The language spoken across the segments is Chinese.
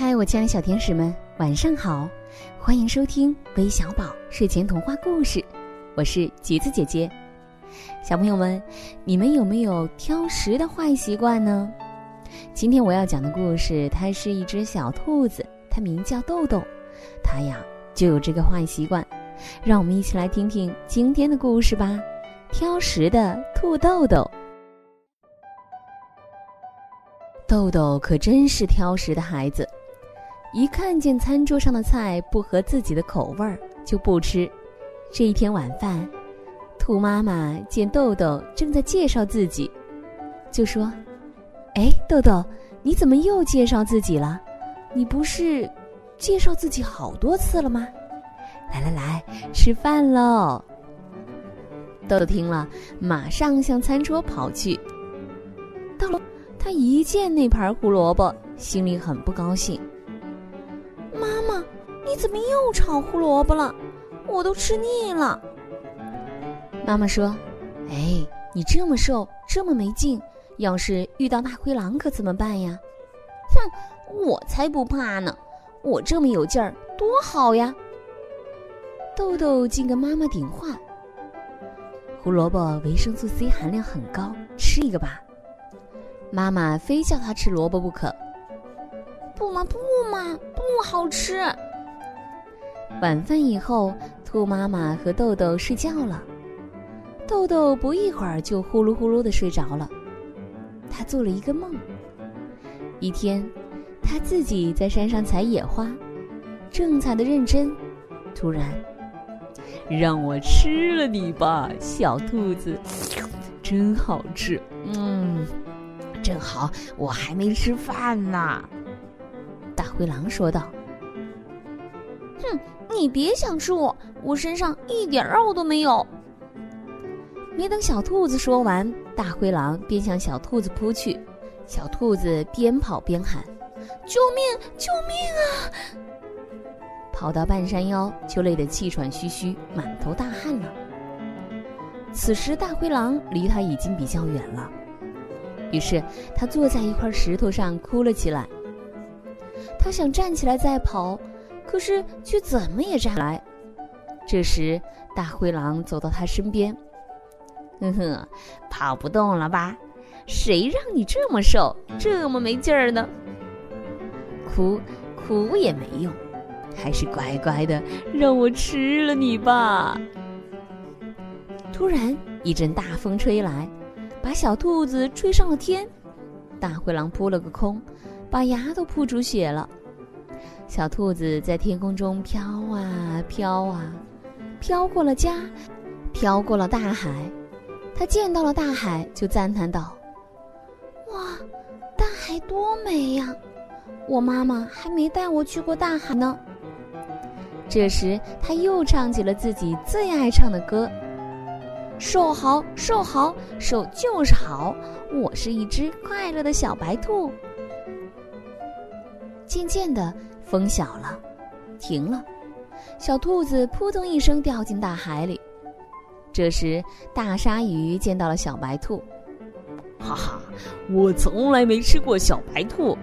嗨，我亲爱的小天使们，晚上好！欢迎收听微小宝睡前童话故事，我是橘子姐姐。小朋友们，你们有没有挑食的坏习惯呢？今天我要讲的故事，它是一只小兔子，它名叫豆豆，它呀就有这个坏习惯。让我们一起来听听今天的故事吧。挑食的兔豆豆，豆豆可真是挑食的孩子，一看见餐桌上的菜不合自己的口味儿就不吃。这一天晚饭，兔妈妈见豆豆正在介绍自己，就说：“哎，豆豆，你怎么又介绍自己了？你不是介绍自己好多次了吗？来来来，吃饭喽！”豆豆听了，马上向餐桌跑去。到了，他一见那盘胡萝卜，心里很不高兴。怎么又炒胡萝卜了？我都吃腻了。妈妈说：“哎，你这么瘦，这么没劲，要是遇到大灰狼可怎么办呀？”哼，我才不怕呢！我这么有劲儿，多好呀！豆豆竟跟妈妈顶话。胡萝卜维生素 C 含量很高，吃一个吧。妈妈非叫他吃萝卜不可。不嘛不嘛，不好吃。晚饭以后，兔妈妈和豆豆睡觉了。豆豆不一会儿就呼噜呼噜的睡着了。他做了一个梦。一天，他自己在山上采野花，正采的认真，突然。让我吃了你吧，小兔子，真好吃。嗯，正好我还没吃饭呢。大灰狼说道：“哼，你别想吃我，我身上一点肉都没有。”没等小兔子说完，大灰狼便向小兔子扑去。小兔子边跑边喊：“救命！救命啊！”跑到半山腰，就累得气喘吁吁、满头大汗了。此时，大灰狼离他已经比较远了，于是他坐在一块石头上哭了起来。他想站起来再跑，可是却怎么也站不来。这时，大灰狼走到他身边：“呵呵，跑不动了吧？谁让你这么瘦，这么没劲儿呢？哭，哭也没用。”还是乖乖的让我吃了你吧。突然一阵大风吹来，把小兔子吹上了天。大灰狼扑了个空，把牙都扑出血了。小兔子在天空中飘啊飘啊，飘过了家，飘过了大海。它见到了大海，就赞叹道：“哇，大海多美呀！我妈妈还没带我去过大海呢。”这时，他又唱起了自己最爱唱的歌：“瘦好，瘦好，瘦就是好。我是一只快乐的小白兔。”渐渐的，风小了，停了，小兔子扑通一声掉进大海里。这时，大鲨鱼见到了小白兔，哈哈，我从来没吃过小白兔，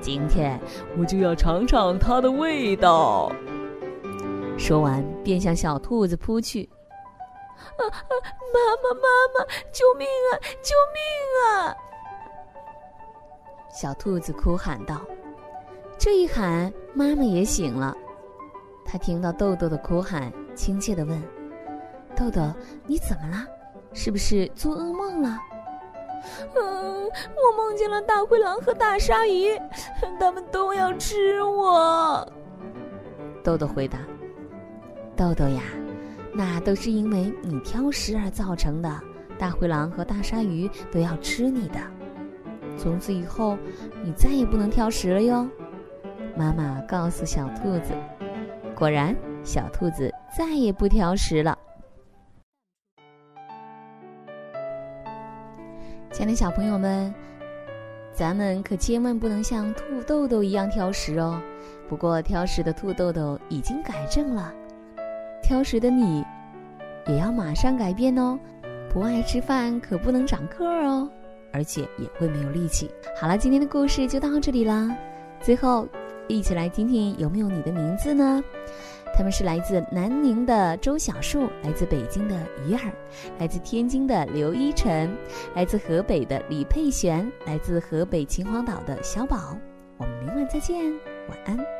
今天我就要尝尝它的味道。说完，便向小兔子扑去。啊啊！妈妈，妈妈，救命啊！救命啊！小兔子哭喊道。这一喊，妈妈也醒了。她听到豆豆的哭喊，亲切地问：“豆豆，你怎么了？是不是做噩梦了？”“嗯，我梦见了大灰狼和大鲨鱼，他们都要吃我。”豆豆回答。豆豆呀，那都是因为你挑食而造成的。大灰狼和大鲨鱼都要吃你的，从此以后你再也不能挑食了哟。妈妈告诉小兔子，果然小兔子再也不挑食了。亲爱的小朋友们，咱们可千万不能像兔豆豆一样挑食哦。不过挑食的兔豆豆已经改正了。挑食的你，也要马上改变哦！不爱吃饭可不能长个儿哦，而且也会没有力气。好了，今天的故事就到这里啦。最后，一起来听听有没有你的名字呢？他们是来自南宁的周小树，来自北京的鱼儿，来自天津的刘一晨，来自河北的李佩璇，来自河北秦皇岛的小宝。我们明晚再见，晚安。